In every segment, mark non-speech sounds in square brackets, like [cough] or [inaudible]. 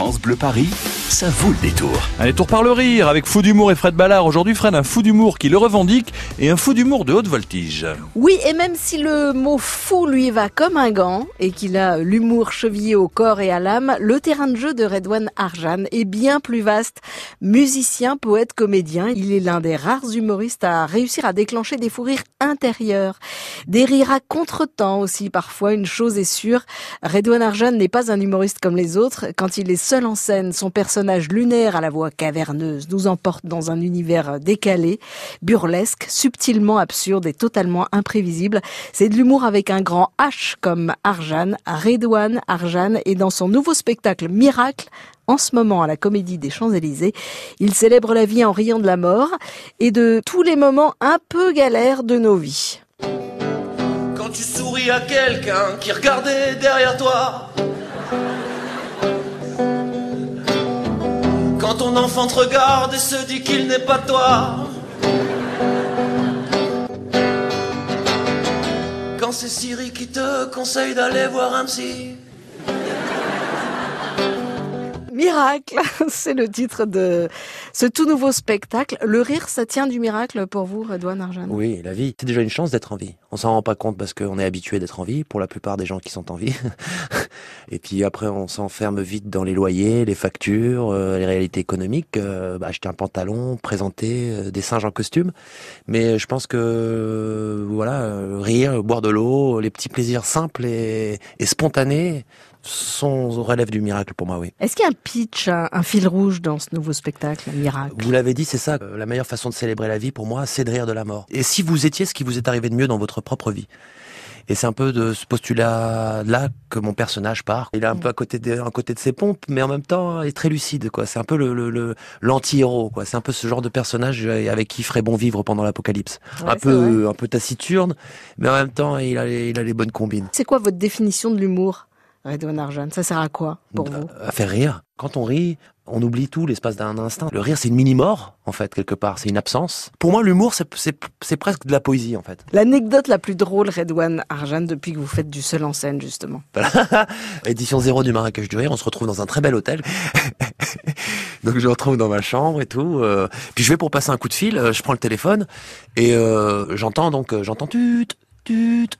France Bleu Paris, ça vaut le détour. Allez, tour par le rire avec Fou d'humour et Fred Ballard. Aujourd'hui, Fred, un fou d'humour qui le revendique et un fou d'humour de haute voltige. Oui, et même si le mot fou lui va comme un gant et qu'il a l'humour chevillé au corps et à l'âme, le terrain de jeu de Redouane Arjan est bien plus vaste. Musicien, poète, comédien, il est l'un des rares humoristes à réussir à déclencher des fous rires intérieurs. Des rires à contre-temps aussi, parfois, une chose est sûre. Redouane Arjan n'est pas un humoriste comme les autres. Quand il est seul en scène, son personnage lunaire à la voix caverneuse nous emporte dans un univers décalé, burlesque, subtilement absurde et totalement imprévisible. C'est de l'humour avec un grand H comme Arjan. Redouane Arjan est dans son nouveau spectacle Miracle en ce moment à la Comédie des Champs-Élysées. Il célèbre la vie en riant de la mort et de tous les moments un peu galères de nos vies. Quand tu souris à quelqu'un qui regardait derrière toi. Quand ton enfant te regarde et se dit qu'il n'est pas toi. Quand c'est Siri qui te conseille d'aller voir un psy. Miracle, [laughs] c'est le titre de ce tout nouveau spectacle. Le rire, ça tient du miracle pour vous, Redouane Arjan Oui, la vie, c'est déjà une chance d'être en vie. On s'en rend pas compte parce qu'on est habitué d'être en vie, pour la plupart des gens qui sont en vie. [laughs] Et puis après, on s'enferme vite dans les loyers, les factures, euh, les réalités économiques, euh, bah, acheter un pantalon, présenter euh, des singes en costume. Mais je pense que, voilà, rire, boire de l'eau, les petits plaisirs simples et, et spontanés, sont relève du miracle pour moi, oui. Est-ce qu'il y a un pitch, un, un, fil rouge dans ce nouveau spectacle, Miracle? Vous l'avez dit, c'est ça. La meilleure façon de célébrer la vie, pour moi, c'est de rire de la mort. Et si vous étiez ce qui vous est arrivé de mieux dans votre propre vie? Et c'est un peu de ce postulat-là que mon personnage part. Il est un peu à côté de, à côté de ses pompes, mais en même temps, il est très lucide, quoi. C'est un peu le, le, l'anti-héros, quoi. C'est un peu ce genre de personnage avec qui il ferait bon vivre pendant l'apocalypse. Ouais, un peu, un peu taciturne, mais en même temps, il a, il a les bonnes combines. C'est quoi votre définition de l'humour? Redouane Arjan, ça sert à quoi pour vous À faire rire. Quand on rit, on oublie tout l'espace d'un instant. Le rire, c'est une mini-mort, en fait, quelque part. C'est une absence. Pour moi, l'humour, c'est presque de la poésie, en fait. L'anecdote la plus drôle, Redouane Arjan, depuis que vous faites du seul en scène, justement. [laughs] Édition zéro du Marrakech du Rire, on se retrouve dans un très bel hôtel. [laughs] Donc je me retrouve dans ma chambre et tout. Euh, puis je vais pour passer un coup de fil, euh, je prends le téléphone et euh, j'entends donc, j'entends tut, tut,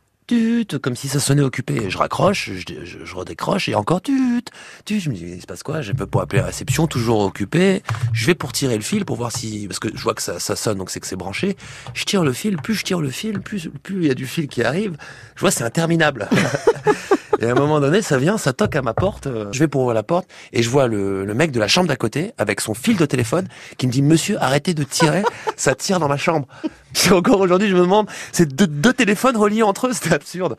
comme si ça sonnait occupé. Je raccroche, je, je, je redécroche et encore tut, tut. Je me dis, il se passe quoi? J'ai peu pour appeler la réception, toujours occupé. Je vais pour tirer le fil pour voir si, parce que je vois que ça, ça sonne, donc c'est que c'est branché. Je tire le fil, plus je tire le fil, plus plus il y a du fil qui arrive. Je vois c'est interminable. [laughs] Et à un moment donné, ça vient, ça toque à ma porte. Je vais pour ouvrir la porte et je vois le, le mec de la chambre d'à côté avec son fil de téléphone qui me dit Monsieur, arrêtez de tirer, [laughs] ça tire dans ma chambre. [laughs] Encore aujourd'hui, je me demande, c'est deux, deux, téléphones reliés entre eux, c'était absurde.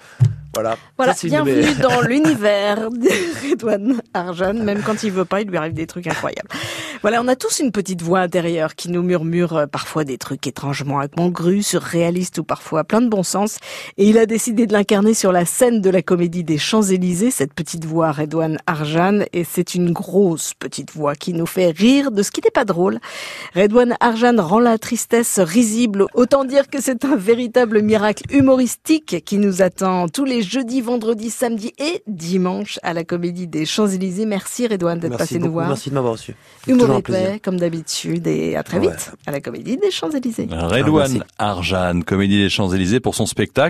Voilà. Voilà, ça, bienvenue mes... dans [laughs] l'univers de Redouane Arjan. Même quand il veut pas, il lui arrive des trucs incroyables. Voilà, on a tous une petite voix intérieure qui nous murmure parfois des trucs étrangement incongrus, surréalistes ou parfois plein de bon sens. Et il a décidé de l'incarner sur la scène de la comédie des Champs-Élysées, cette petite voix Redouane Arjan. Et c'est une grosse petite voix qui nous fait rire de ce qui n'est pas drôle. Redouane Arjan rend la tristesse risible. Autant dire que c'est un véritable miracle humoristique qui nous attend tous les jeudis, vendredis, samedis et dimanche à la Comédie des Champs-Élysées. Merci Redouane d'être passé beaucoup, nous voir. Merci de m'avoir reçu. Humour épais, comme d'habitude, et à très vite ouais. à la Comédie des Champs-Élysées. Redouane ah, Arjan, Comédie des Champs-Élysées pour son spectacle